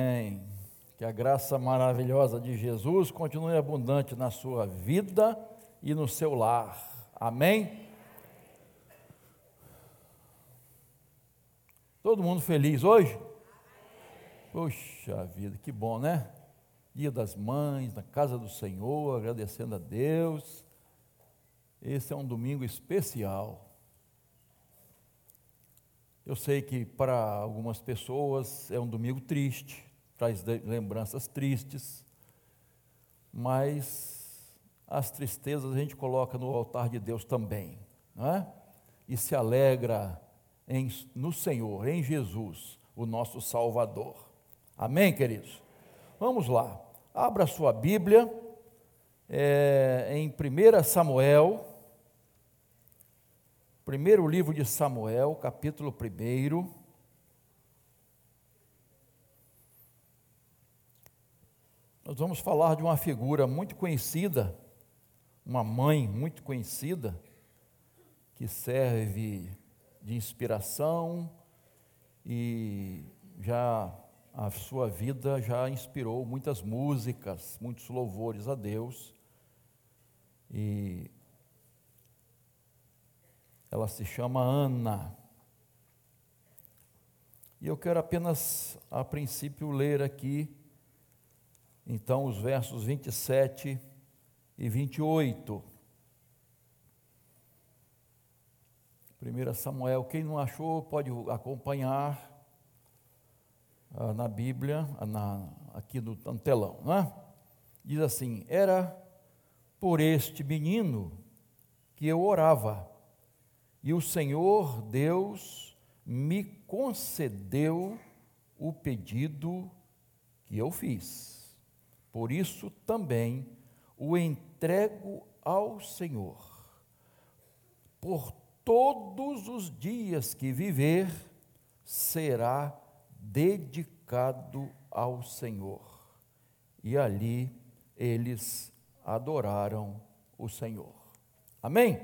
Amém. Que a graça maravilhosa de Jesus continue abundante na sua vida e no seu lar. Amém. Todo mundo feliz hoje? Puxa vida, que bom, né? Dia das Mães, na casa do Senhor, agradecendo a Deus. Esse é um domingo especial. Eu sei que para algumas pessoas é um domingo triste, traz lembranças tristes, mas as tristezas a gente coloca no altar de Deus também, não é? E se alegra em, no Senhor, em Jesus, o nosso Salvador. Amém, queridos? Vamos lá, abra sua Bíblia é, em 1 Samuel, Primeiro livro de Samuel, capítulo 1. Nós vamos falar de uma figura muito conhecida, uma mãe muito conhecida, que serve de inspiração e já a sua vida já inspirou muitas músicas, muitos louvores a Deus. E ela se chama Ana. E eu quero apenas, a princípio, ler aqui, então, os versos 27 e 28. 1 Samuel, quem não achou, pode acompanhar ah, na Bíblia, ah, na, aqui no, no telão, não é? Diz assim: Era por este menino que eu orava e o Senhor Deus me concedeu o pedido que eu fiz. Por isso também o entrego ao Senhor. Por todos os dias que viver, será dedicado ao Senhor. E ali eles adoraram o Senhor. Amém?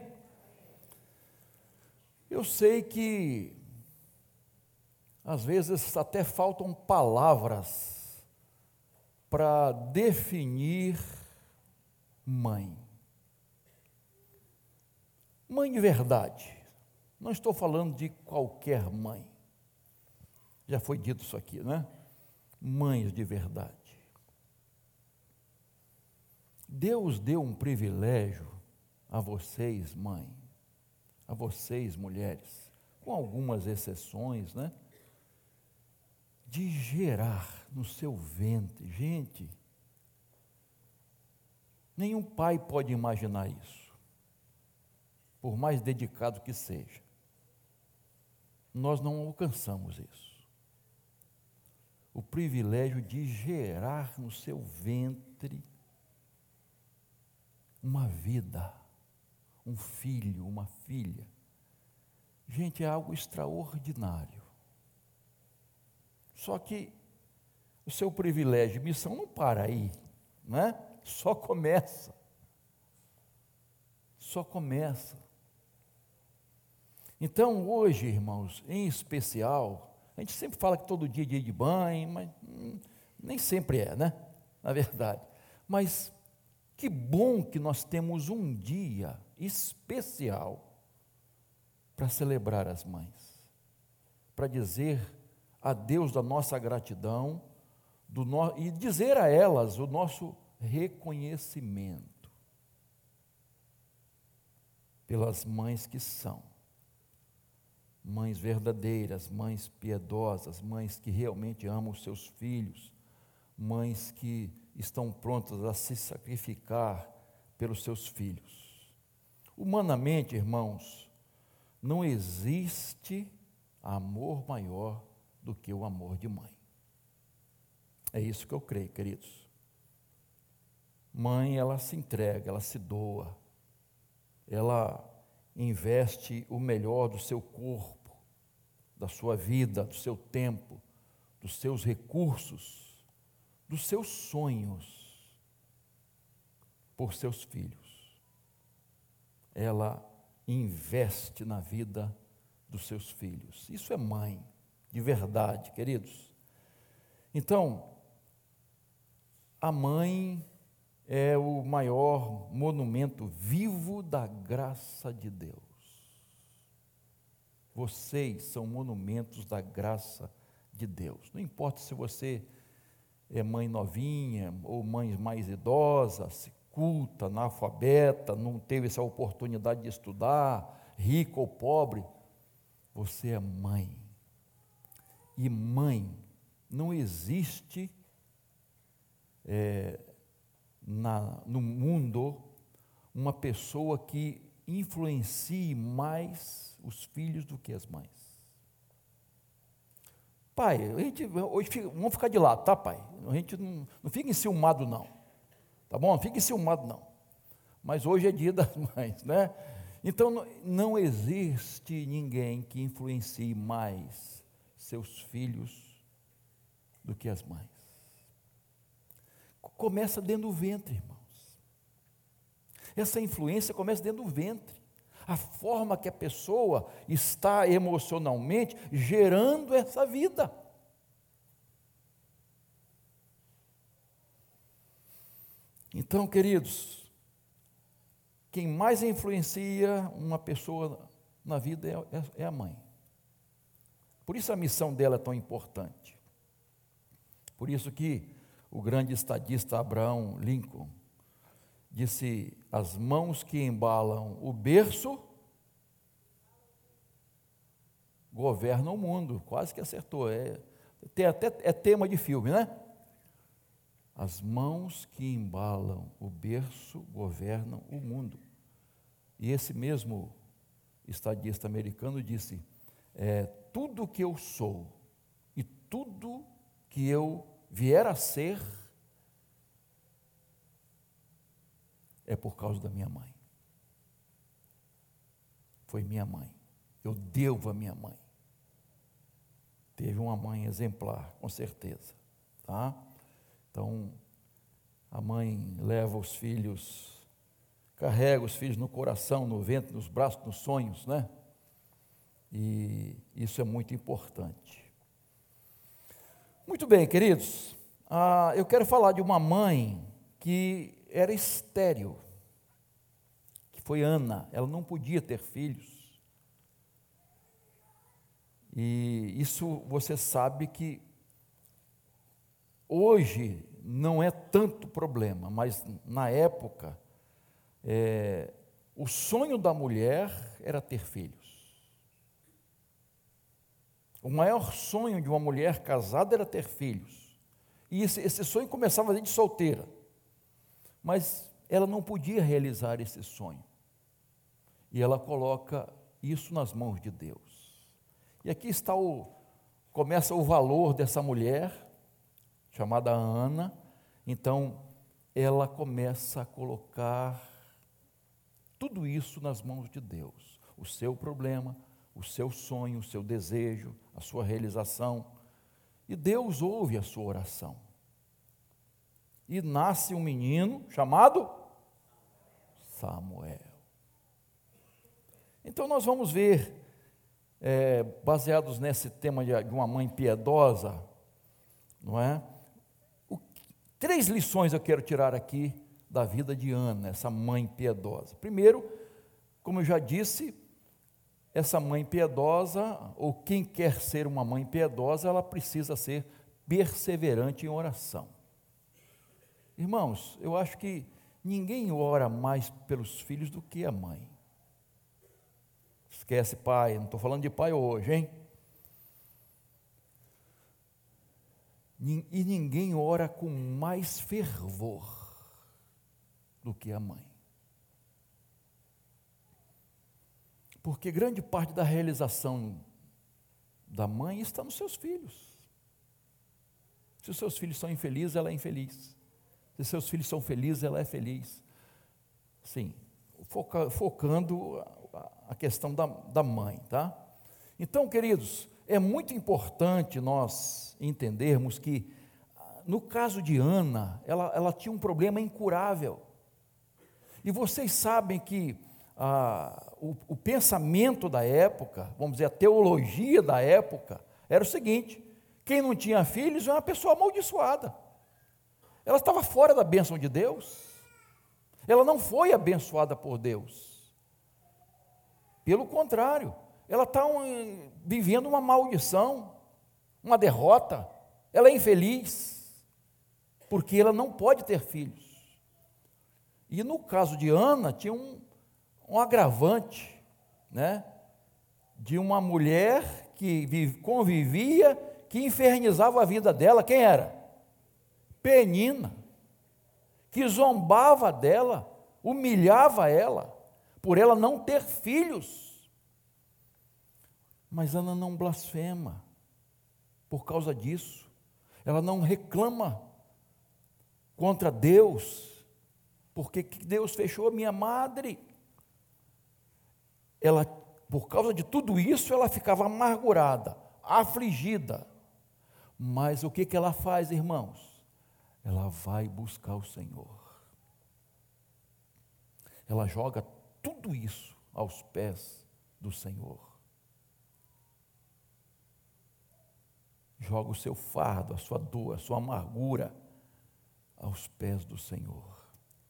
Eu sei que às vezes até faltam palavras para definir mãe. Mãe de verdade. Não estou falando de qualquer mãe. Já foi dito isso aqui, né? Mães de verdade. Deus deu um privilégio a vocês, mãe a vocês, mulheres, com algumas exceções, né? De gerar no seu ventre. Gente, nenhum pai pode imaginar isso, por mais dedicado que seja. Nós não alcançamos isso. O privilégio de gerar no seu ventre uma vida um filho, uma filha. Gente, é algo extraordinário. Só que o seu privilégio, missão não para aí, né? Só começa. Só começa. Então, hoje, irmãos, em especial, a gente sempre fala que todo dia é dia de banho, mas hum, nem sempre é, né? Na verdade. Mas que bom que nós temos um dia especial para celebrar as mães, para dizer a Deus da nossa gratidão do no, e dizer a elas o nosso reconhecimento pelas mães que são. Mães verdadeiras, mães piedosas, mães que realmente amam os seus filhos, mães que estão prontas a se sacrificar pelos seus filhos. Humanamente, irmãos, não existe amor maior do que o amor de mãe. É isso que eu creio, queridos. Mãe, ela se entrega, ela se doa, ela investe o melhor do seu corpo, da sua vida, do seu tempo, dos seus recursos, dos seus sonhos por seus filhos ela investe na vida dos seus filhos. Isso é mãe, de verdade, queridos. Então, a mãe é o maior monumento vivo da graça de Deus. Vocês são monumentos da graça de Deus. Não importa se você é mãe novinha ou mãe mais idosa, culta, analfabeta, não teve essa oportunidade de estudar, rico ou pobre, você é mãe. E mãe não existe é, na, no mundo uma pessoa que influencie mais os filhos do que as mães. Pai, a gente, hoje fica, vamos ficar de lado, tá, pai? A gente não, não fica enciumado, não. Tá bom? Não fica enciumado, não. Mas hoje é dia das mães, né? Então, não, não existe ninguém que influencie mais seus filhos do que as mães. Começa dentro do ventre, irmãos. Essa influência começa dentro do ventre. A forma que a pessoa está emocionalmente gerando essa vida. Então, queridos, quem mais influencia uma pessoa na vida é, é, é a mãe. Por isso a missão dela é tão importante. Por isso que o grande estadista Abraão Lincoln disse: as mãos que embalam o berço governam o mundo. Quase que acertou. É, tem até, é tema de filme, né? As mãos que embalam o berço governam o mundo. E esse mesmo estadista americano disse: é, tudo que eu sou e tudo que eu vier a ser é por causa da minha mãe. Foi minha mãe. Eu devo a minha mãe. Teve uma mãe exemplar, com certeza, tá? Então, a mãe leva os filhos, carrega os filhos no coração, no ventre, nos braços, nos sonhos, né? E isso é muito importante. Muito bem, queridos, ah, eu quero falar de uma mãe que era estéril, que foi Ana, ela não podia ter filhos. E isso você sabe que hoje não é tanto problema, mas na época, é, o sonho da mulher era ter filhos. O maior sonho de uma mulher casada era ter filhos. E esse, esse sonho começava desde solteira. Mas ela não podia realizar esse sonho. E ela coloca isso nas mãos de Deus. E aqui está o começa o valor dessa mulher chamada Ana. Então, ela começa a colocar tudo isso nas mãos de Deus. O seu problema, o seu sonho, o seu desejo, a sua realização. E Deus ouve a sua oração. E nasce um menino chamado Samuel. Então nós vamos ver, é, baseados nesse tema de, uma mãe piedosa, não é? O, três lições eu quero tirar aqui da vida de Ana, essa mãe piedosa. Primeiro, como eu já disse, essa mãe piedosa, ou quem quer ser uma mãe piedosa, ela precisa ser perseverante em oração. Irmãos, eu acho que ninguém ora mais pelos filhos do que a mãe. Esquece pai, não estou falando de pai hoje, hein? E ninguém ora com mais fervor do que a mãe. Porque grande parte da realização da mãe está nos seus filhos. Se os seus filhos são infelizes, ela é infeliz. Se seus filhos são felizes, ela é feliz. Sim, foca, focando a questão da, da mãe, tá? Então, queridos, é muito importante nós entendermos que, no caso de Ana, ela, ela tinha um problema incurável. E vocês sabem que ah, o, o pensamento da época, vamos dizer, a teologia da época, era o seguinte: Quem não tinha filhos é uma pessoa amaldiçoada. Ela estava fora da bênção de Deus. Ela não foi abençoada por Deus. Pelo contrário, ela está um, vivendo uma maldição, uma derrota. Ela é infeliz, porque ela não pode ter filhos. E no caso de Ana, tinha um, um agravante, né? De uma mulher que convivia, que infernizava a vida dela. Quem era? Penina, que zombava dela, humilhava ela, por ela não ter filhos. Mas Ana não blasfema por causa disso. Ela não reclama contra Deus, porque Deus fechou a minha madre. Ela, por causa de tudo isso, ela ficava amargurada, afligida. Mas o que, que ela faz, irmãos? Ela vai buscar o Senhor. Ela joga tudo isso aos pés do Senhor. Joga o seu fardo, a sua dor, a sua amargura aos pés do Senhor.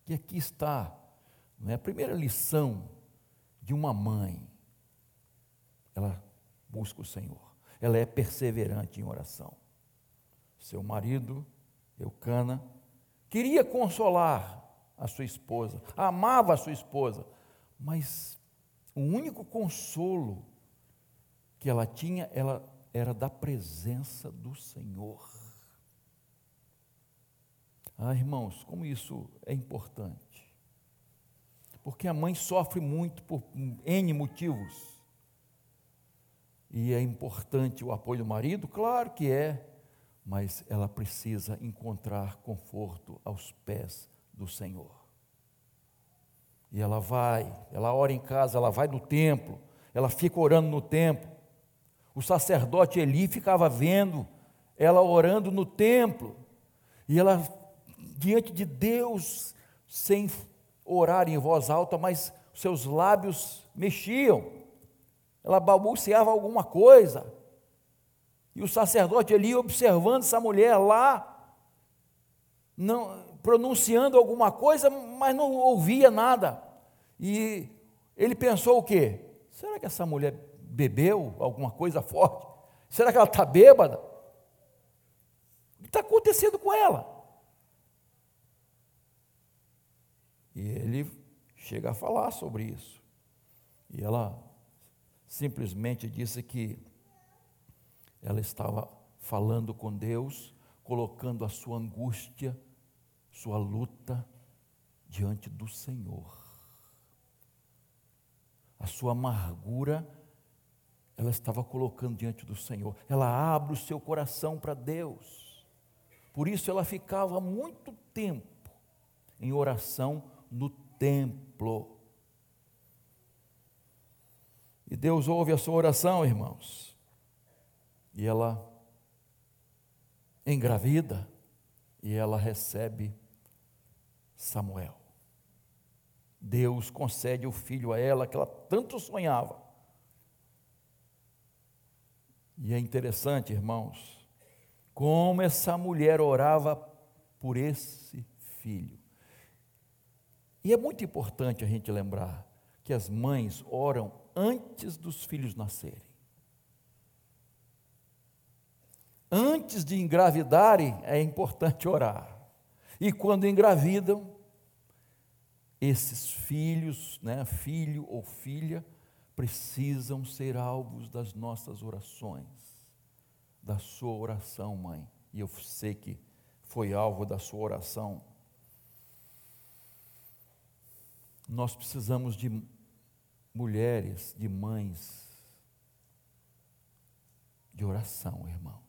E aqui está não é, a primeira lição de uma mãe. Ela busca o Senhor, ela é perseverante em oração. Seu marido, Eucana, queria consolar a sua esposa, amava a sua esposa, mas o único consolo que ela tinha, ela era da presença do Senhor. Ah, irmãos, como isso é importante. Porque a mãe sofre muito por N motivos. E é importante o apoio do marido? Claro que é, mas ela precisa encontrar conforto aos pés do Senhor. E ela vai, ela ora em casa, ela vai no templo, ela fica orando no templo. O sacerdote Eli ficava vendo ela orando no templo, e ela diante de Deus, sem orar em voz alta, mas seus lábios mexiam. Ela balbuciava alguma coisa. E o sacerdote ali observando essa mulher lá, não, pronunciando alguma coisa, mas não ouvia nada. E ele pensou o quê? Será que essa mulher bebeu alguma coisa forte? Será que ela está bêbada? O que está acontecendo com ela? E ele chega a falar sobre isso. E ela simplesmente disse que ela estava falando com Deus, colocando a sua angústia sua luta diante do Senhor. A sua amargura, ela estava colocando diante do Senhor. Ela abre o seu coração para Deus. Por isso ela ficava muito tempo em oração no templo. E Deus ouve a sua oração, irmãos. E ela engravida e ela recebe Samuel. Deus concede o filho a ela que ela tanto sonhava. E é interessante, irmãos, como essa mulher orava por esse filho. E é muito importante a gente lembrar que as mães oram antes dos filhos nascerem. Antes de engravidarem, é importante orar. E quando engravidam, esses filhos, né, filho ou filha, precisam ser alvos das nossas orações, da sua oração, mãe. E eu sei que foi alvo da sua oração. Nós precisamos de mulheres, de mães, de oração, irmão.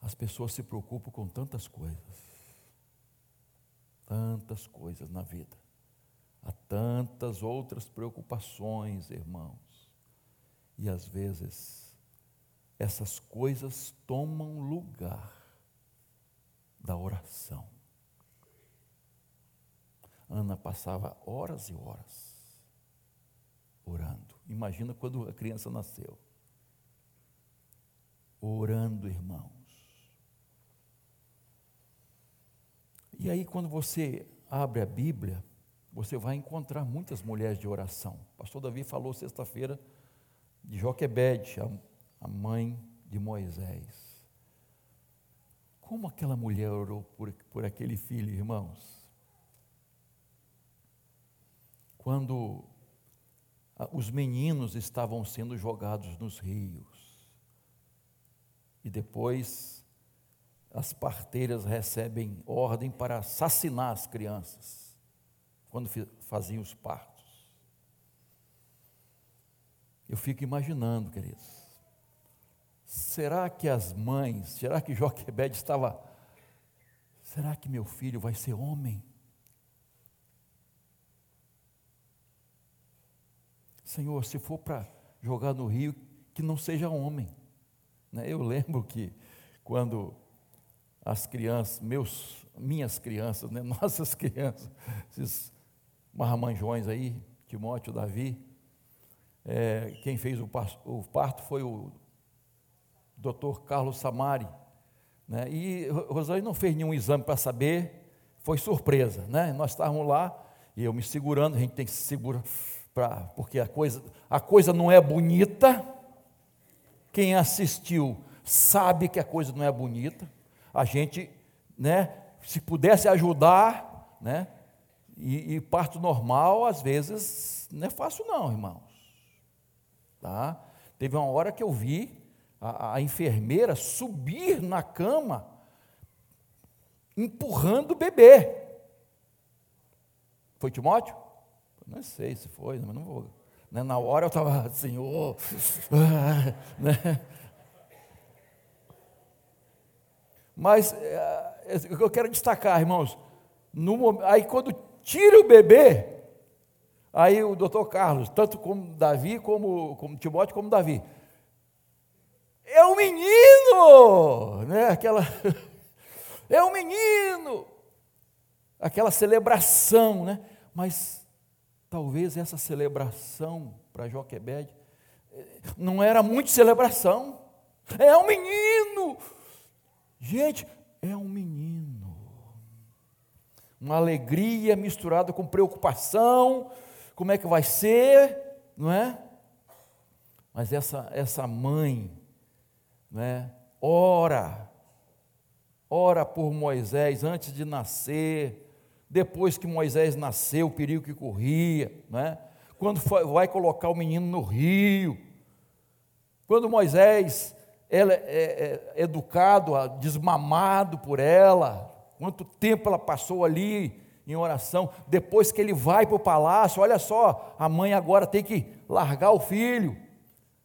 As pessoas se preocupam com tantas coisas, tantas coisas na vida. Há tantas outras preocupações, irmãos. E às vezes, essas coisas tomam lugar da oração. Ana passava horas e horas orando. Imagina quando a criança nasceu. orando, irmãos. E aí, quando você abre a Bíblia, você vai encontrar muitas mulheres de oração. O pastor Davi falou sexta-feira de Joquebede, a mãe de Moisés. Como aquela mulher orou por, por aquele filho, irmãos? Quando os meninos estavam sendo jogados nos rios, e depois as parteiras recebem ordem para assassinar as crianças, quando faziam os partos. Eu fico imaginando, queridos, será que as mães, será que Joquebed estava, será que meu filho vai ser homem? Senhor, se for para jogar no rio, que não seja homem. Né? Eu lembro que quando as crianças, meus, minhas crianças, né? nossas crianças, esses marmanjões aí, Timóteo, Davi, é, quem fez o, o parto foi o doutor Carlos Samari. Né? E Rosane não fez nenhum exame para saber, foi surpresa. Né? Nós estávamos lá e eu me segurando, a gente tem que se segurar, pra, porque a coisa, a coisa não é bonita. Quem assistiu sabe que a coisa não é bonita. A gente, né, se pudesse ajudar, né, e, e parto normal, às vezes, não é fácil não, irmãos. Tá? Teve uma hora que eu vi a, a enfermeira subir na cama, empurrando o bebê. Foi Timóteo? Não sei se foi, mas não vou. Né? Na hora eu estava assim, oh, ah, né? Mas é, eu quero destacar, irmãos, no, aí quando tira o bebê, aí o doutor Carlos, tanto como Davi, como, como Timóteo, como Davi, é o menino, né? Aquela, é o menino, aquela celebração, né? Mas talvez essa celebração para Joquebed não era muito celebração. É um menino, gente, é um menino. Uma alegria misturada com preocupação, como é que vai ser, não é? Mas essa, essa mãe, né? ora, ora por Moisés antes de nascer, depois que Moisés nasceu, o perigo que corria, né? quando vai colocar o menino no rio, quando Moisés é, é, é educado, desmamado por ela, quanto tempo ela passou ali em oração, depois que ele vai para o palácio, olha só, a mãe agora tem que largar o filho,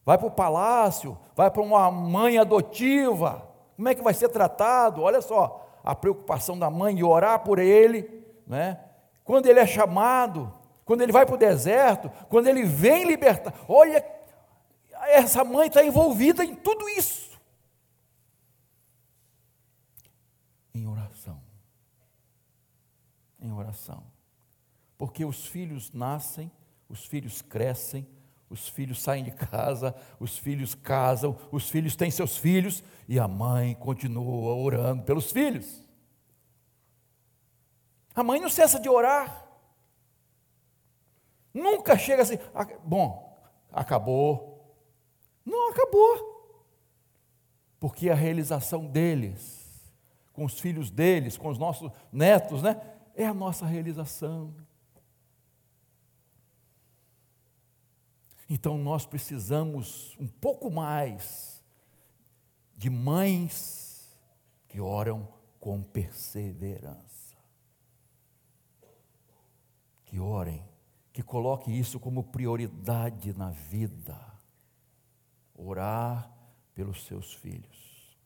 vai para o palácio, vai para uma mãe adotiva, como é que vai ser tratado? Olha só, a preocupação da mãe de orar por ele, né? quando ele é chamado, quando ele vai para o deserto, quando ele vem libertar, olha, essa mãe está envolvida em tudo isso. Em oração. Em oração. Porque os filhos nascem, os filhos crescem, os filhos saem de casa, os filhos casam, os filhos têm seus filhos e a mãe continua orando pelos filhos. A mãe não cessa de orar. Nunca chega assim, bom, acabou. Não acabou. Porque a realização deles, com os filhos deles, com os nossos netos, né, é a nossa realização. Então nós precisamos um pouco mais de mães que oram com perseverança. Que orem, que coloquem isso como prioridade na vida. Orar pelos seus filhos.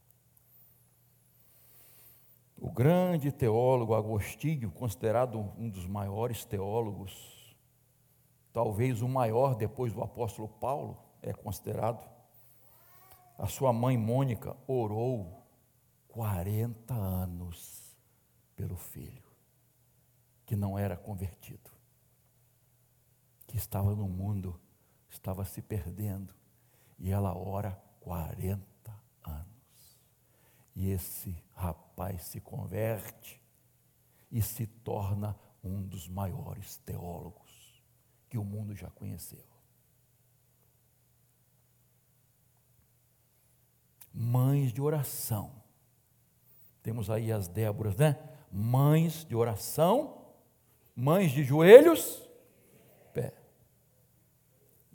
O grande teólogo Agostinho, considerado um dos maiores teólogos talvez o maior depois do apóstolo Paulo, é considerado. A sua mãe Mônica orou 40 anos pelo filho, que não era convertido, que estava no mundo, estava se perdendo, e ela ora 40 anos. E esse rapaz se converte e se torna um dos maiores teólogos que o mundo já conheceu. Mães de oração. Temos aí as Déboras, né? Mães de oração, mães de joelhos, pé.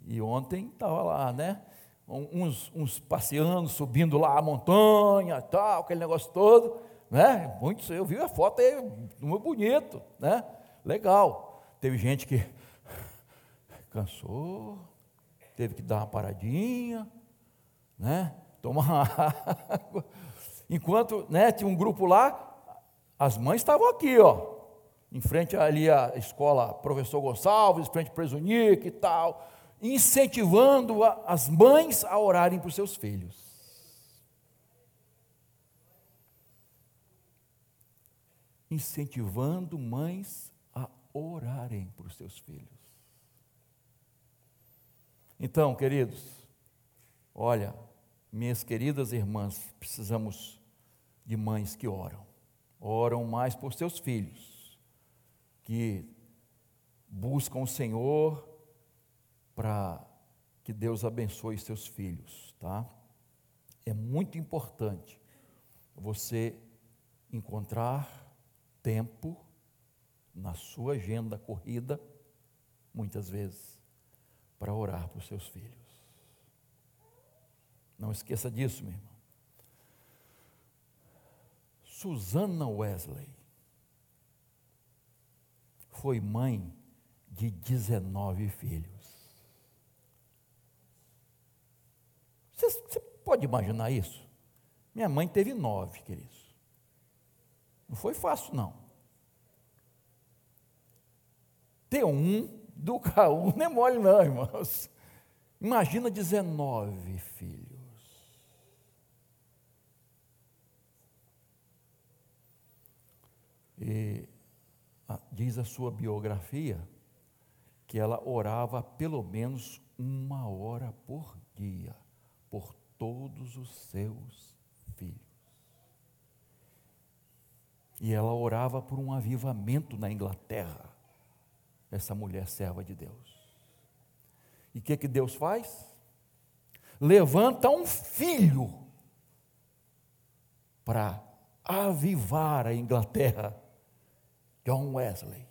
E ontem estava lá, né? Uns, uns passeando, subindo lá a montanha, tal, aquele negócio todo, né? Muitos, eu vi a foto aí, muito bonito, né? Legal. Teve gente que cansou, teve que dar uma paradinha, né? Tomar água. Enquanto né, tinha um grupo lá, as mães estavam aqui, ó, em frente ali à escola Professor Gonçalves, em frente ao Presunique e tal, incentivando a, as mães a orarem por seus filhos. Incentivando mães orarem por seus filhos. Então, queridos, olha, minhas queridas irmãs, precisamos de mães que oram, oram mais por seus filhos, que buscam o Senhor para que Deus abençoe seus filhos, tá? É muito importante você encontrar tempo na sua agenda corrida, muitas vezes, para orar para os seus filhos. Não esqueça disso, meu irmão. Susana Wesley foi mãe de 19 filhos. Você, você pode imaginar isso? Minha mãe teve nove, queridos. Não foi fácil, não. Ter um do K1 não é mole, não, irmãos. Imagina 19 filhos. E diz a sua biografia que ela orava pelo menos uma hora por dia por todos os seus filhos. E ela orava por um avivamento na Inglaterra essa mulher serva de Deus. E o que, que Deus faz? Levanta um filho para avivar a Inglaterra, John Wesley.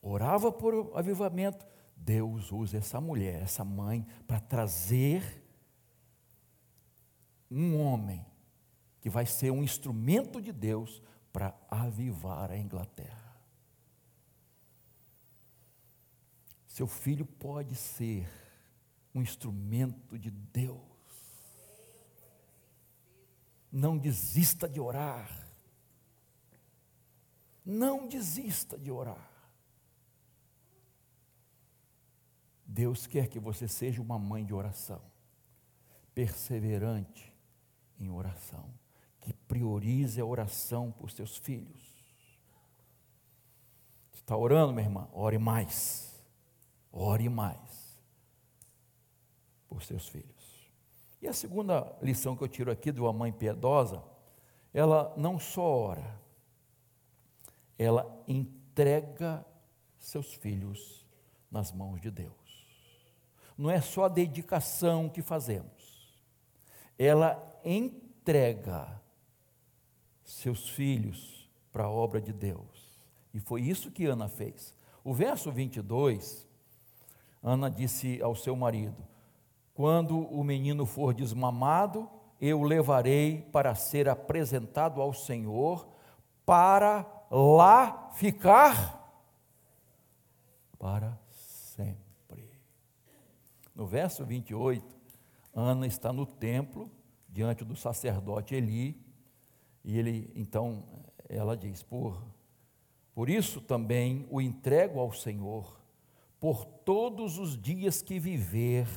Orava por avivamento, Deus usa essa mulher, essa mãe, para trazer um homem que vai ser um instrumento de Deus para avivar a Inglaterra. Seu filho pode ser um instrumento de Deus. Não desista de orar. Não desista de orar. Deus quer que você seja uma mãe de oração, perseverante em oração que priorize a oração por seus filhos. Está orando, minha irmã? Ore mais. Ore mais por seus filhos. E a segunda lição que eu tiro aqui de uma mãe piedosa, ela não só ora, ela entrega seus filhos nas mãos de Deus. Não é só a dedicação que fazemos, ela entrega seus filhos para a obra de Deus. E foi isso que Ana fez. O verso 22, Ana disse ao seu marido: Quando o menino for desmamado, eu o levarei para ser apresentado ao Senhor, para lá ficar para sempre. No verso 28, Ana está no templo, diante do sacerdote Eli, e ele, então, ela diz: por, por isso também o entrego ao Senhor, por todos os dias que viver,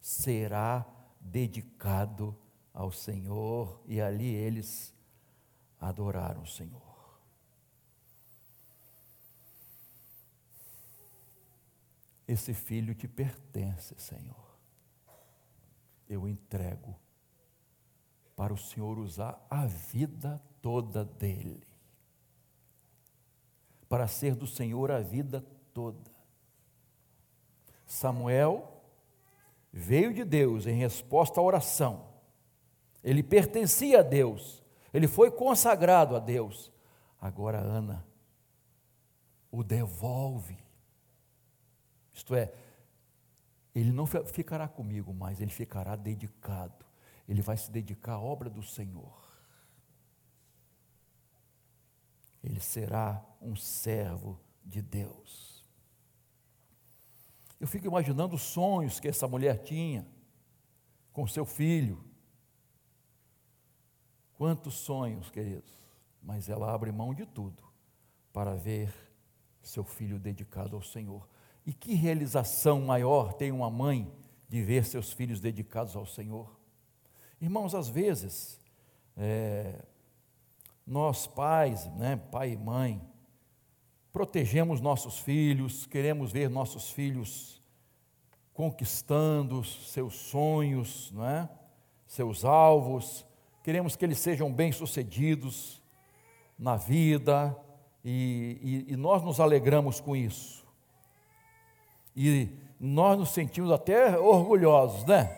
será dedicado ao Senhor. E ali eles adoraram o Senhor. Esse filho te pertence, Senhor. eu entrego para o Senhor usar a vida toda dele. Para ser do Senhor a vida toda. Samuel veio de Deus em resposta à oração. Ele pertencia a Deus, ele foi consagrado a Deus. Agora Ana o devolve. Isto é, ele não ficará comigo, mas ele ficará dedicado. Ele vai se dedicar à obra do Senhor. Ele será um servo de Deus. Eu fico imaginando os sonhos que essa mulher tinha com seu filho. Quantos sonhos, queridos, mas ela abre mão de tudo para ver seu filho dedicado ao Senhor. E que realização maior tem uma mãe de ver seus filhos dedicados ao Senhor? Irmãos, às vezes, é, nós pais, né, pai e mãe, protegemos nossos filhos, queremos ver nossos filhos conquistando seus sonhos, não é? seus alvos, queremos que eles sejam bem-sucedidos na vida, e, e, e nós nos alegramos com isso. E nós nos sentimos até orgulhosos, né?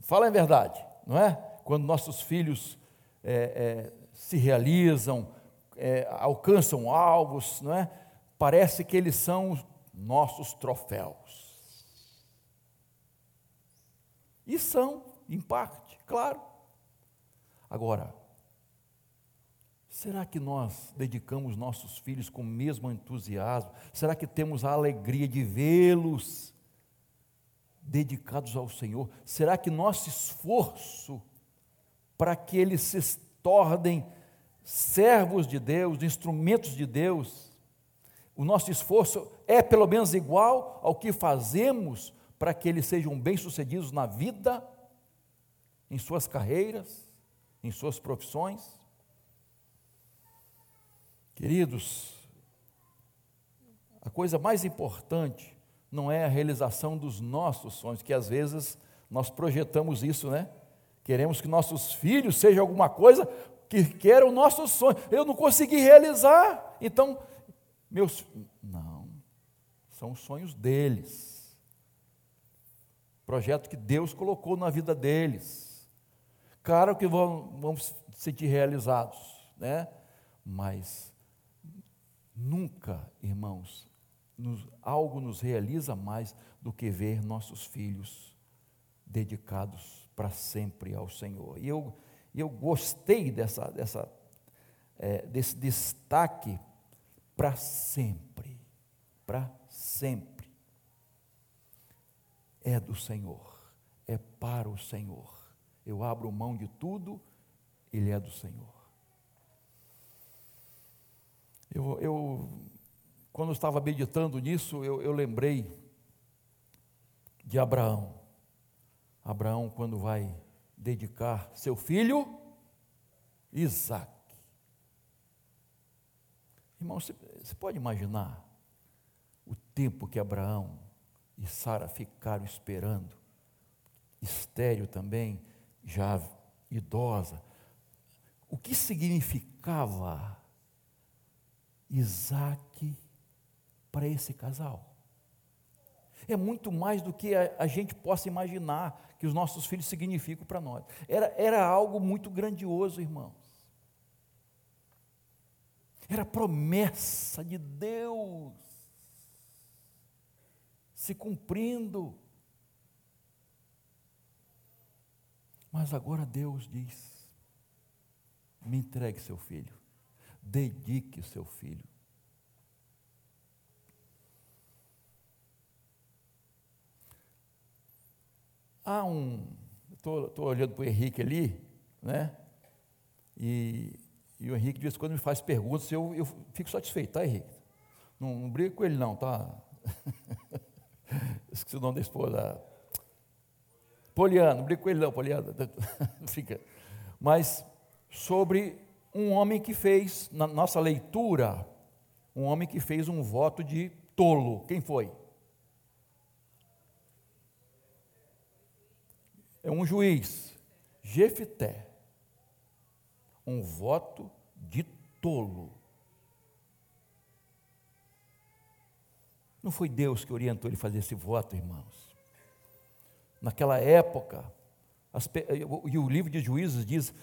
Fala a verdade, não é? Quando nossos filhos é, é, se realizam, é, alcançam alvos, não é? Parece que eles são nossos troféus. E são, em parte, claro. Agora, Será que nós dedicamos nossos filhos com o mesmo entusiasmo? Será que temos a alegria de vê-los dedicados ao Senhor? Será que nosso esforço para que eles se tornem servos de Deus, instrumentos de Deus, o nosso esforço é pelo menos igual ao que fazemos para que eles sejam bem-sucedidos na vida, em suas carreiras, em suas profissões? Queridos, a coisa mais importante não é a realização dos nossos sonhos, que às vezes nós projetamos isso, né? Queremos que nossos filhos sejam alguma coisa que queiram o nosso sonho. Eu não consegui realizar, então meus não, são os sonhos deles. Projeto que Deus colocou na vida deles. Claro que vão, vão se sentir realizados, né? Mas Nunca, irmãos, nos, algo nos realiza mais do que ver nossos filhos dedicados para sempre ao Senhor. E eu, eu gostei dessa, dessa, é, desse destaque para sempre, para sempre. É do Senhor, é para o Senhor. Eu abro mão de tudo, Ele é do Senhor. Eu, eu quando estava meditando nisso, eu, eu lembrei de Abraão. Abraão, quando vai dedicar seu filho, Isaac. Irmão, você, pode imaginar o tempo que Abraão e Sara ficaram esperando, estéreo também, já idosa. O que significava Isaac para esse casal. É muito mais do que a, a, gente possa imaginar que os nossos filhos significam para nós. Era, era algo muito grandioso, irmãos. Era promessa de Deus se cumprindo. Mas agora Deus diz: me entregue seu filho dedique o seu filho. Há um. Estou olhando para o Henrique ali, né? E, e o Henrique, de vez em quando, me faz perguntas eu, eu fico satisfeito, tá, Henrique? Não, não com ele, não, tá? Esqueci o nome da esposa. Poliano, não briga com ele, não, Poliano. Fica. Mas sobre um homem que fez, na nossa leitura, um homem que fez um voto de tolo. Quem foi? É um juiz, Jefité, um voto de tolo. Não foi Deus que orientou ele a fazer esse voto, irmãos. Naquela época, as, e o livro de Juízes diz,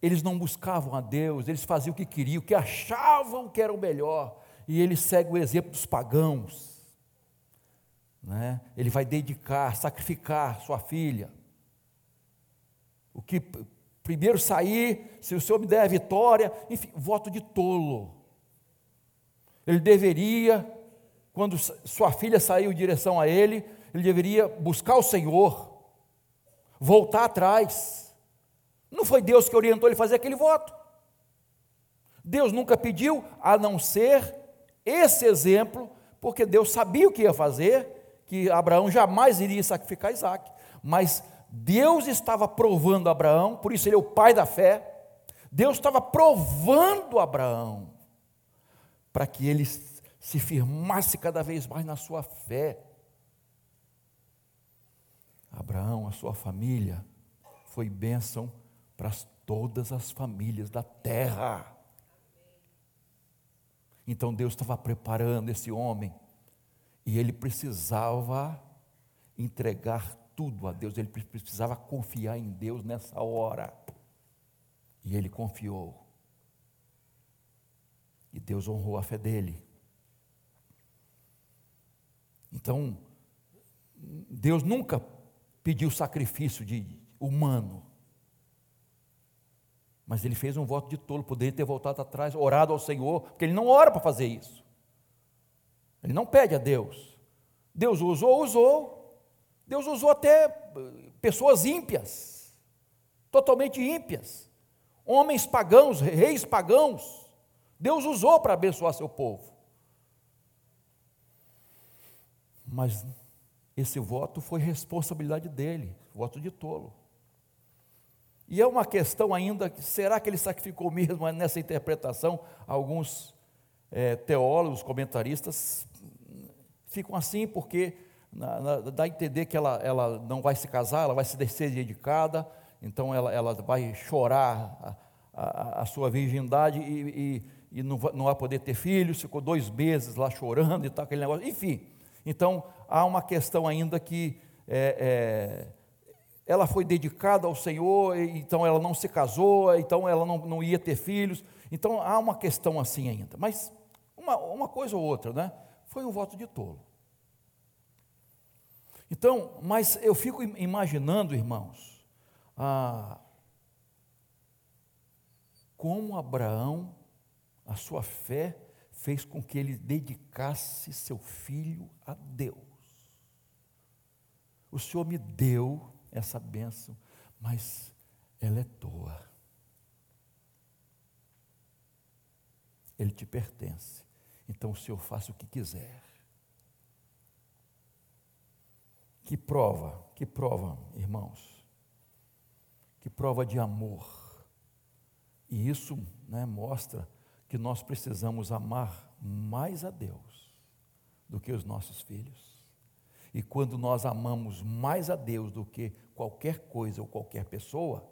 eles não buscavam a Deus, eles faziam o que queriam, o que achavam que era o melhor. E ele segue o exemplo dos pagãos. Né? Ele vai dedicar, sacrificar sua filha. O que primeiro sair, se o Senhor me der a vitória, enfim, voto de tolo. Ele deveria, quando sua filha saiu em direção a ele, ele deveria buscar o Senhor, voltar atrás. Não foi Deus que orientou ele a fazer aquele voto. Deus nunca pediu, a não ser esse exemplo, porque Deus sabia o que ia fazer, que Abraão jamais iria sacrificar Isaac. Mas Deus estava provando Abraão, por isso ele é o pai da fé. Deus estava provando Abraão para que ele se firmasse cada vez mais na sua fé. Abraão, a sua família, foi bênção para todas as famílias da terra. Então Deus estava preparando esse homem e ele precisava entregar tudo a Deus, ele precisava confiar em Deus nessa hora. E ele confiou. E Deus honrou a fé dele. Então, Deus nunca pediu sacrifício de humano. Mas ele fez um voto de tolo, poderia ter voltado atrás, orado ao Senhor, porque ele não ora para fazer isso. Ele não pede a Deus. Deus usou, usou. Deus usou até eh, pessoas ímpias, totalmente ímpias, homens pagãos, reis pagãos. Deus usou para abençoar seu povo. Mas esse voto foi responsabilidade dele, voto de tolo. E é uma questão ainda, será que ele sacrificou mesmo nessa interpretação? Alguns é, teólogos, comentaristas ficam assim porque dá a entender que ela, ela não vai se casar, ela vai se ser dedicada, então ela, ela vai chorar a, a, a sua virgindade e, e, e não, vai, não vai poder ter filhos, ficou dois meses lá chorando e tal, aquele negócio, enfim. Então há uma questão ainda que é, é, ela foi dedicada ao Senhor, então ela não se casou, então ela não, não ia ter filhos, então há uma questão assim ainda, mas uma, uma coisa ou outra, né? Foi um voto de tolo. Então, mas eu fico imaginando, irmãos, ah, como Abraão, a sua fé, fez com que ele dedicasse seu filho a Deus. O Senhor me deu essa bênção, mas ela é tua. Ele te pertence. Então o Senhor faça o que quiser. Que prova, que prova, irmãos, que prova de amor. E isso né, mostra que nós precisamos amar mais a Deus do que os nossos filhos. E quando nós amamos mais a Deus do que qualquer coisa ou qualquer pessoa,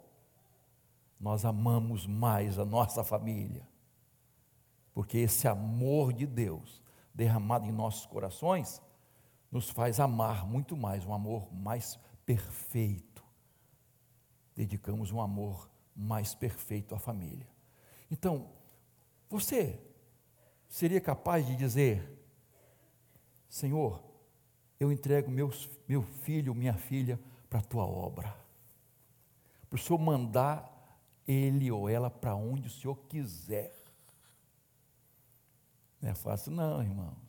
nós amamos mais a nossa família. Porque esse amor de Deus derramado em nossos corações nos faz amar muito mais, um amor mais perfeito. Dedicamos um amor mais perfeito à família. Então, você seria capaz de dizer: Senhor, eu entrego meus, meu filho, minha filha para a tua obra. Para o Senhor mandar ele ou ela para onde o Senhor quiser. Não é fácil, não, irmãos.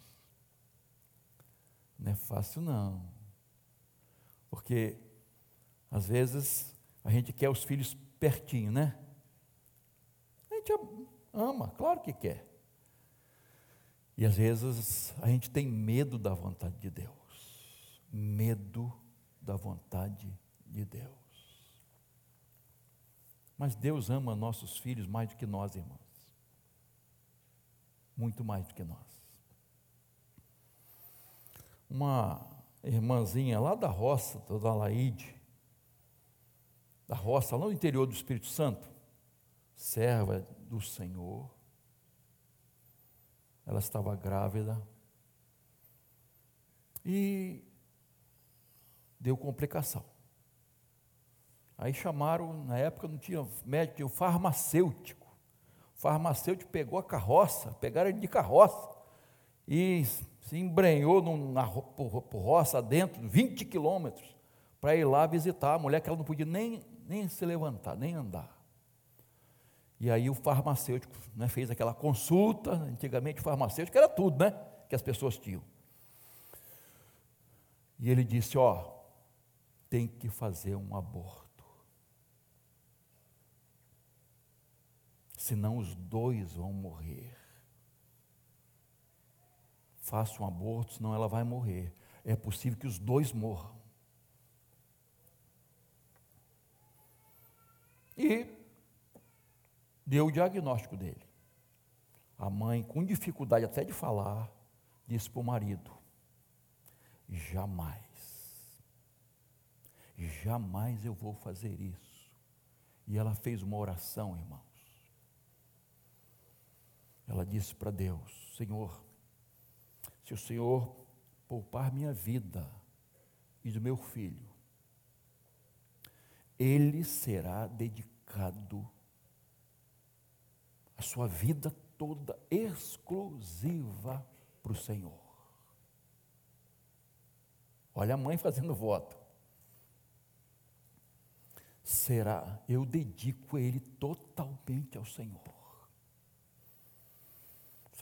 Não é fácil, não. Porque, às vezes, a gente quer os filhos pertinho, né? A gente ama, claro que quer. E às vezes a gente tem medo da vontade de Deus. Medo da vontade de Deus. Mas Deus ama nossos filhos mais do que nós, irmãos. Muito mais do que nós uma irmãzinha lá da roça, da Laide, da roça, lá no interior do Espírito Santo, serva do Senhor. Ela estava grávida e deu complicação. Aí chamaram, na época não tinha médico, tinha o farmacêutico. O farmacêutico pegou a carroça, pegaram ele de carroça e se embrenhou por roça dentro, 20 quilômetros, para ir lá visitar a mulher que ela não podia nem, nem se levantar, nem andar. E aí o farmacêutico né, fez aquela consulta, antigamente o farmacêutico era tudo, né? Que as pessoas tinham. E ele disse: Ó, tem que fazer um aborto. Senão os dois vão morrer. Faça um aborto, senão ela vai morrer. É possível que os dois morram. E deu o diagnóstico dele. A mãe, com dificuldade até de falar, disse para o marido: jamais, jamais eu vou fazer isso. E ela fez uma oração, irmãos. Ela disse para Deus: Senhor, se o Senhor poupar minha vida e do meu filho, ele será dedicado a sua vida toda exclusiva para o Senhor. Olha a mãe fazendo voto. Será, eu dedico ele totalmente ao Senhor.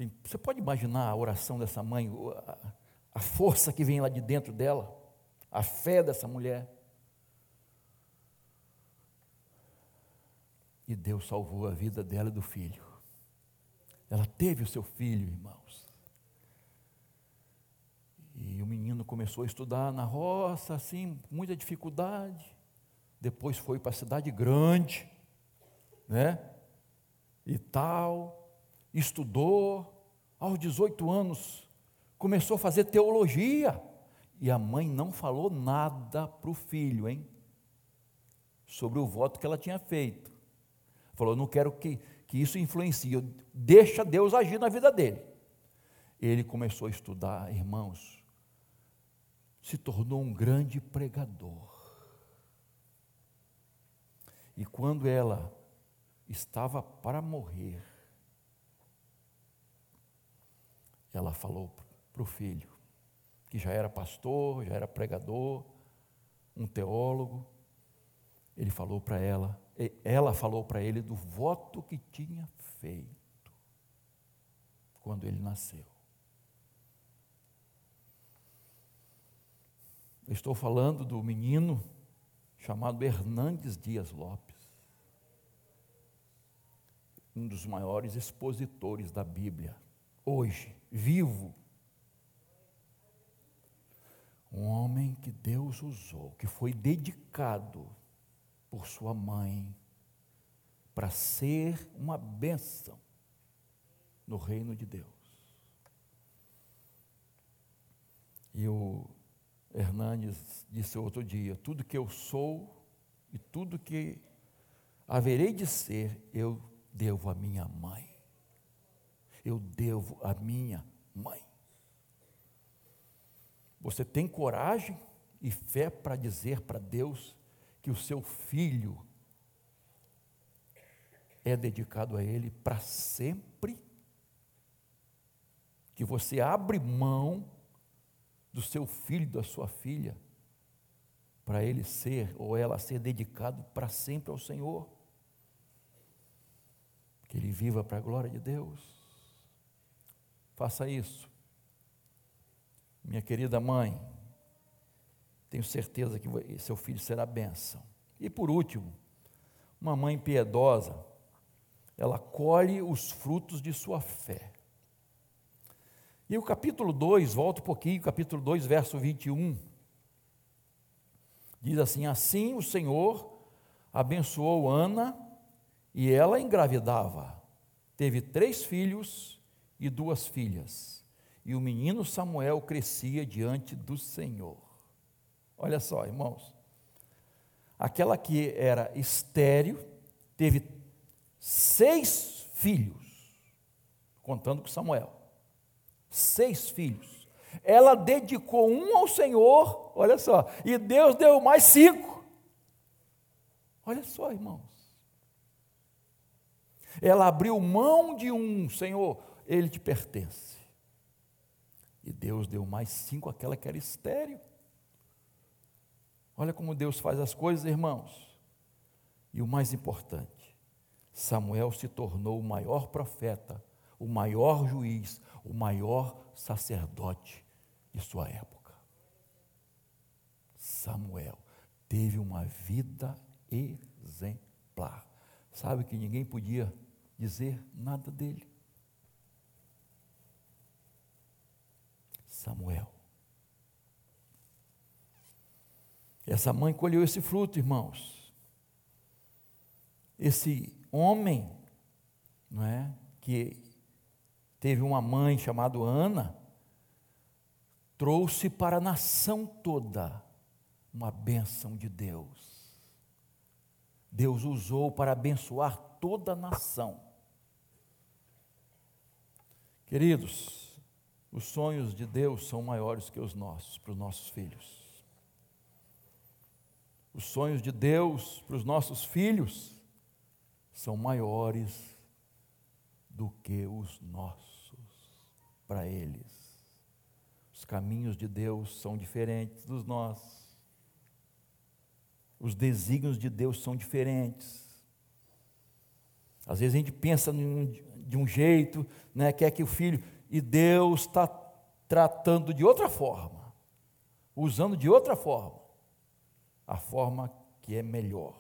Sim, você pode imaginar a oração dessa mãe, a, a força que vem lá de dentro dela, a fé dessa mulher. E Deus salvou a vida dela e do filho. Ela teve o seu filho, irmãos. E o menino começou a estudar na roça, assim, muita dificuldade. Depois foi para a cidade grande, né? E tal. Estudou. Aos 18 anos, começou a fazer teologia. E a mãe não falou nada para o filho, hein? Sobre o voto que ela tinha feito. Falou: não quero que que isso influencia, deixa Deus agir na vida dele. Ele começou a estudar, irmãos, se tornou um grande pregador. E quando ela estava para morrer, ela falou para o filho, que já era pastor, já era pregador, um teólogo, ele falou para ela: ela falou para ele do voto que tinha feito quando ele nasceu. Eu estou falando do menino chamado Hernandes Dias Lopes, um dos maiores expositores da Bíblia, hoje, vivo. Um homem que Deus usou, que foi dedicado por sua mãe, para ser uma bênção no reino de Deus. E o Hernandes disse outro dia: tudo que eu sou e tudo que haverei de ser, eu devo à minha mãe. Eu devo à minha mãe. Você tem coragem e fé para dizer para Deus que o seu filho é dedicado a Ele para sempre, que você abre mão do seu filho, da sua filha, para ele ser ou ela ser dedicado para sempre ao Senhor, que ele viva para a glória de Deus. Faça isso, minha querida mãe. Tenho certeza que seu filho será bênção. E por último, uma mãe piedosa, ela colhe os frutos de sua fé. E o capítulo 2, volta um pouquinho, capítulo 2, verso 21. Diz assim: Assim o Senhor abençoou Ana e ela engravidava. Teve três filhos e duas filhas. E o menino Samuel crescia diante do Senhor. Olha só, irmãos. aquela que era estéreo, teve seis filhos, contando com Samuel. Seis filhos. Ela dedicou um ao Senhor, olha só, e Deus deu mais cinco. Olha só, irmãos. Ela abriu mão de um, Senhor, ele te pertence. E Deus deu mais cinco àquela que era estéreo. Olha como Deus faz as coisas, irmãos. E o mais importante, Samuel se tornou o maior profeta, o maior juiz, o maior sacerdote de sua época. Samuel teve uma vida exemplar. Sabe que ninguém podia dizer nada dele. Samuel. Essa mãe colheu esse fruto, irmãos. Esse homem, não é, que teve uma mãe chamada Ana, trouxe para a nação toda uma bênção de Deus. Deus usou para abençoar toda a nação. Queridos, os sonhos de Deus são maiores que os nossos, para os nossos filhos. Os sonhos de Deus para os nossos filhos são maiores do que os nossos para eles. Os caminhos de Deus são diferentes dos nossos. Os desígnios de Deus são diferentes. Às vezes a gente pensa de um jeito, né, quer que o filho, e Deus está tratando de outra forma, usando de outra forma a forma que é melhor.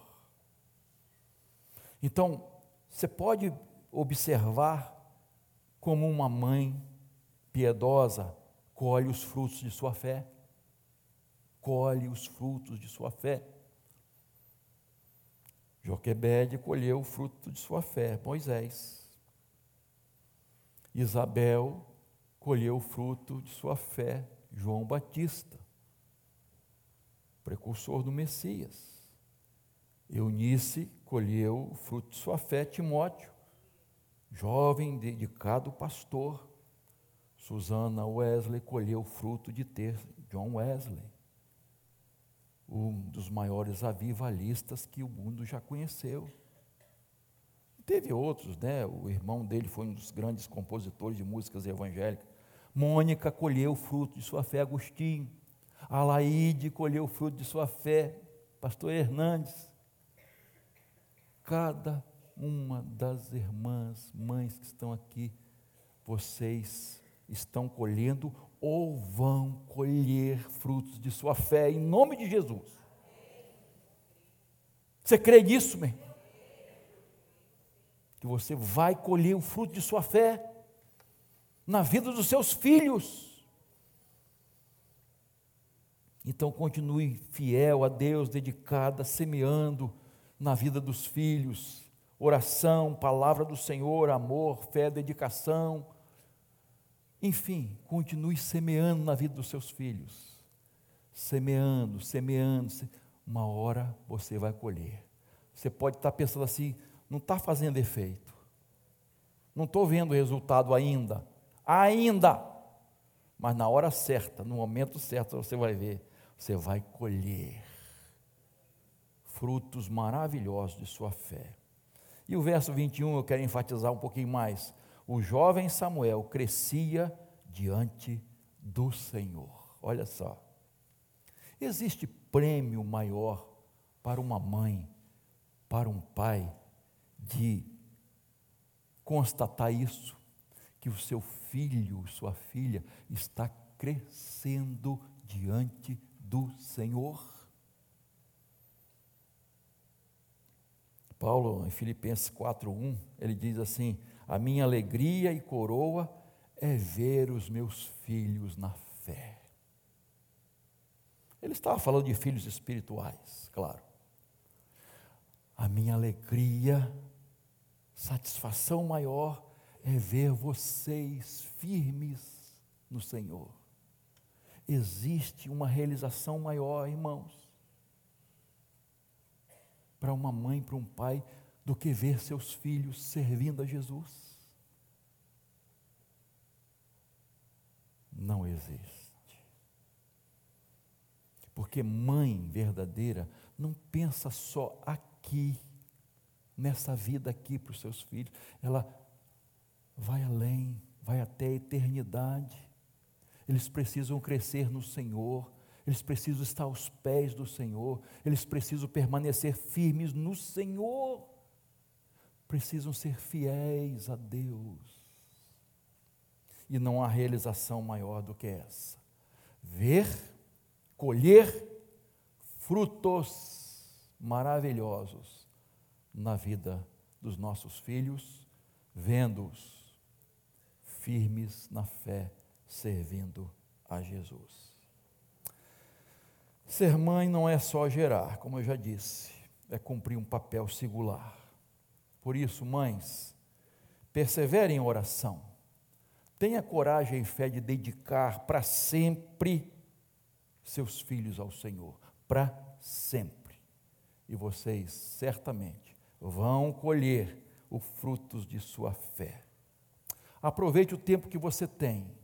Então, você pode observar como uma mãe piedosa colhe os frutos de sua fé. Colhe os frutos de sua fé. Joquebede colheu o fruto de sua fé, Moisés. Isabel colheu o fruto de sua fé, João Batista precursor do Messias. Eunice colheu o fruto de sua fé, Timóteo, jovem dedicado pastor. Susana Wesley colheu o fruto de ter John Wesley, um dos maiores avivalistas que o mundo já conheceu. Teve outros, né? O irmão dele foi um dos grandes compositores de músicas evangélicas. Mônica colheu o fruto de sua fé, Agostinho. Alaide colheu o fruto de sua fé, pastor Hernandes. Cada uma das irmãs, mães que estão aqui, vocês estão colhendo ou vão colher frutos de sua fé, em nome de Jesus. Você crê nisso, meu irmão? Que você vai colher o fruto de sua fé na vida dos seus filhos. Então continue fiel a Deus, dedicada, semeando na vida dos filhos, oração, palavra do Senhor, amor, fé, dedicação. Enfim, continue semeando na vida dos seus filhos. Semeando, semeando. Uma hora você vai colher. Você pode estar pensando assim, não está fazendo efeito. Não estou vendo o resultado ainda. Ainda. Mas na hora certa, no momento certo, você vai ver você vai colher frutos maravilhosos de sua fé. E o verso 21 eu quero enfatizar um pouquinho mais. O jovem Samuel crescia diante do Senhor. Olha só. Existe prêmio maior para uma mãe, para um pai, de constatar isso, que o seu filho, sua filha, está crescendo diante do Senhor. Paulo, em Filipenses 4:1, ele diz assim: "A minha alegria e coroa é ver os meus filhos na fé". Ele estava falando de filhos espirituais, claro. A minha alegria, satisfação maior é ver vocês firmes no Senhor existe uma realização maior, irmãos. para uma mãe, para um pai, do que ver seus filhos servindo a Jesus? Não existe. Porque mãe verdadeira não pensa só aqui, nessa vida aqui para os seus filhos, ela vai além, vai até a eternidade. Eles precisam crescer no Senhor, eles precisam estar aos pés do Senhor, eles precisam permanecer firmes no Senhor, precisam ser fiéis a Deus. E não há realização maior do que essa. Ver, colher frutos maravilhosos na vida dos nossos filhos, vendo-os firmes na fé, servindo a Jesus. Ser mãe não é só gerar, como eu já disse, é cumprir um papel singular. Por isso, mães, perseverem em oração. Tenha coragem e fé de dedicar para sempre seus filhos ao Senhor, para sempre. E vocês certamente vão colher os frutos de sua fé. Aproveite o tempo que você tem.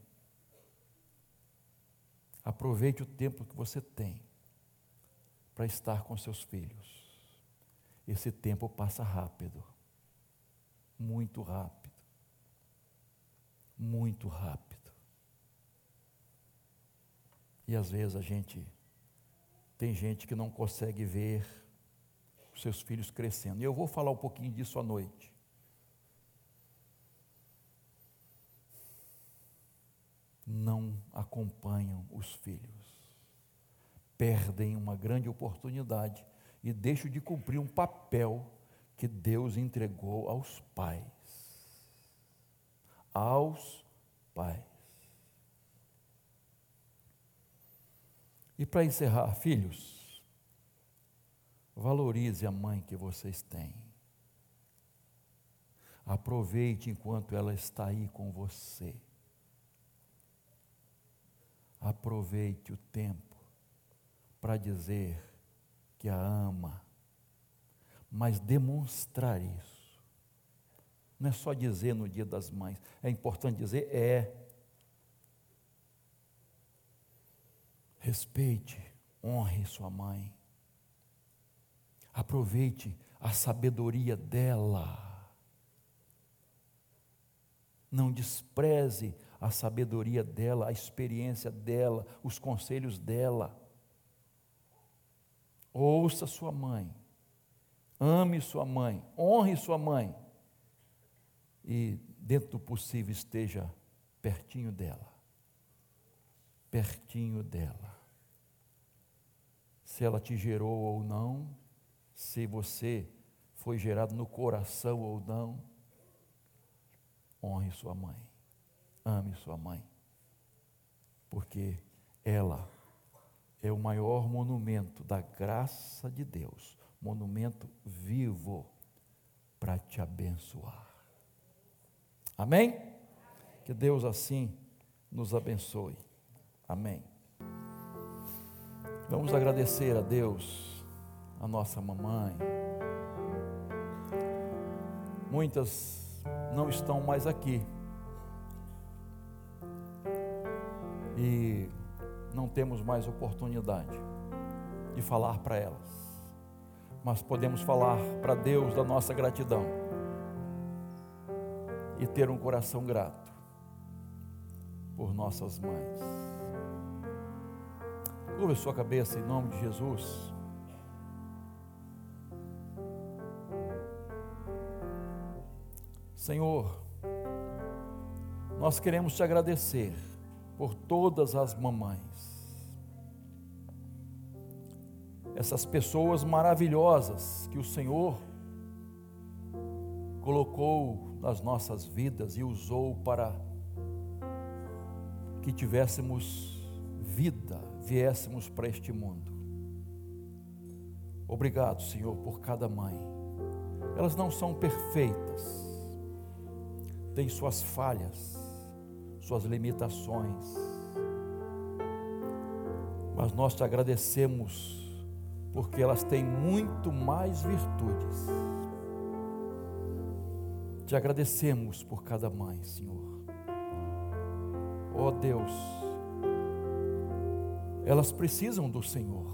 Aproveite o tempo que você tem para estar com seus filhos. Esse tempo passa rápido, muito rápido, muito rápido. E às vezes a gente, tem gente que não consegue ver seus filhos crescendo. E eu vou falar um pouquinho disso à noite. Não acompanham os filhos perdem uma grande oportunidade e deixam de cumprir um papel que Deus entregou aos pais. Aos pais. E para encerrar, filhos, valorize a mãe que vocês têm. Aproveite enquanto ela está aí com você. Aproveite o tempo para dizer que a ama, mas demonstrar isso. Não é só dizer no dia das mães, é importante dizer é. Respeite, honre sua mãe. Aproveite a sabedoria dela. Não despreze a sabedoria dela, a experiência dela, os conselhos dela. Ouça sua mãe, ame sua mãe, honre sua mãe e, dentro do possível, esteja pertinho dela. Pertinho dela. Se ela te gerou ou não, se você foi gerado no coração ou não, honre sua mãe, ame sua mãe, porque ela é o maior monumento da graça de Deus, monumento vivo para te abençoar. Amém? Que Deus assim nos abençoe. Amém. Vamos agradecer a Deus, a nossa mamãe. Muitas não estão mais aqui. E não temos mais oportunidade de falar para elas, mas podemos falar para Deus da nossa gratidão e ter um coração grato por nossas mães. Curva sua cabeça em nome de Jesus. Senhor, nós queremos te agradecer por todas as mamães. Essas pessoas maravilhosas que o Senhor colocou nas nossas vidas e usou para que tivéssemos vida, viéssemos para este mundo. Obrigado, Senhor, por cada mãe. Elas não são perfeitas, têm suas falhas, suas limitações. Mas nós te agradecemos porque elas têm muito mais virtudes. Te agradecemos por cada mãe, Senhor. Ó oh Deus, elas precisam do Senhor,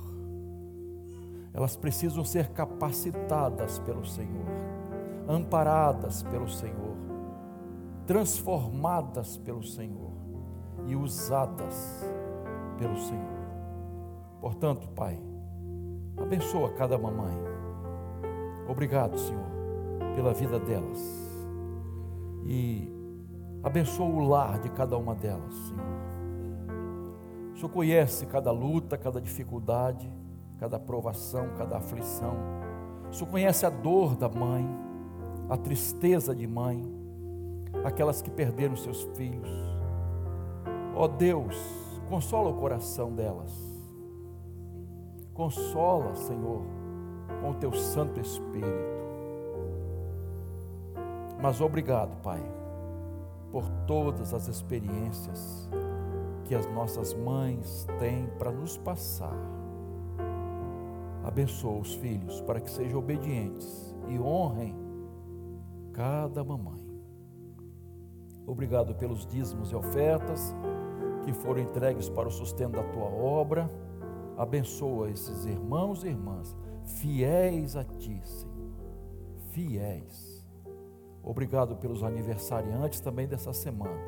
elas precisam ser capacitadas pelo Senhor, amparadas pelo Senhor, transformadas pelo Senhor e usadas pelo Senhor. Portanto, Pai, abençoa cada mamãe. Obrigado, Senhor, pela vida delas. E abençoa o lar de cada uma delas, Senhor. O Senhor conhece cada luta, cada dificuldade, cada provação, cada aflição. O Senhor conhece a dor da mãe, a tristeza de mãe, aquelas que perderam seus filhos. Ó oh Deus, consola o coração delas. Consola, Senhor, com o teu Santo Espírito. Mas obrigado, Pai, por todas as experiências que as nossas mães têm para nos passar. Abençoa os filhos para que sejam obedientes e honrem cada mamãe. Obrigado pelos dízimos e ofertas que foram entregues para o sustento da tua obra. Abençoa esses irmãos e irmãs, fiéis a ti, Senhor. Fiéis. Obrigado pelos aniversariantes também dessa semana.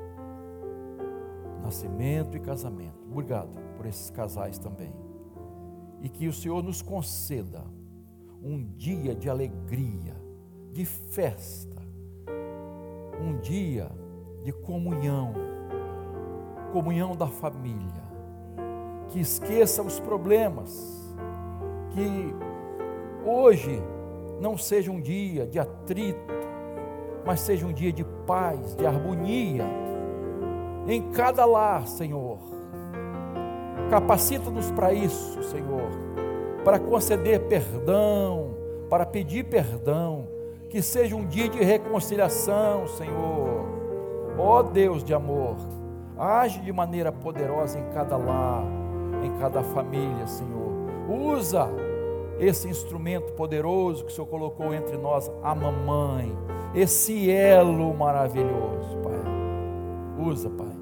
Nascimento e casamento. Obrigado por esses casais também. E que o Senhor nos conceda um dia de alegria, de festa, um dia de comunhão comunhão da família, que esqueça os problemas, que hoje não seja um dia de atrito, mas seja um dia de paz, de harmonia em cada lar, Senhor. Capacita-nos para isso, Senhor, para conceder perdão, para pedir perdão, que seja um dia de reconciliação, Senhor. Ó oh, Deus de amor, Age de maneira poderosa em cada lar, em cada família, Senhor. Usa esse instrumento poderoso que o Senhor colocou entre nós, a mamãe, esse elo maravilhoso, Pai. Usa, Pai.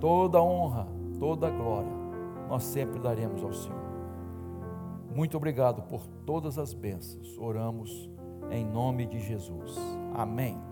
Toda honra, toda glória, nós sempre daremos ao Senhor. Muito obrigado por todas as bênçãos. Oramos em nome de Jesus. Amém.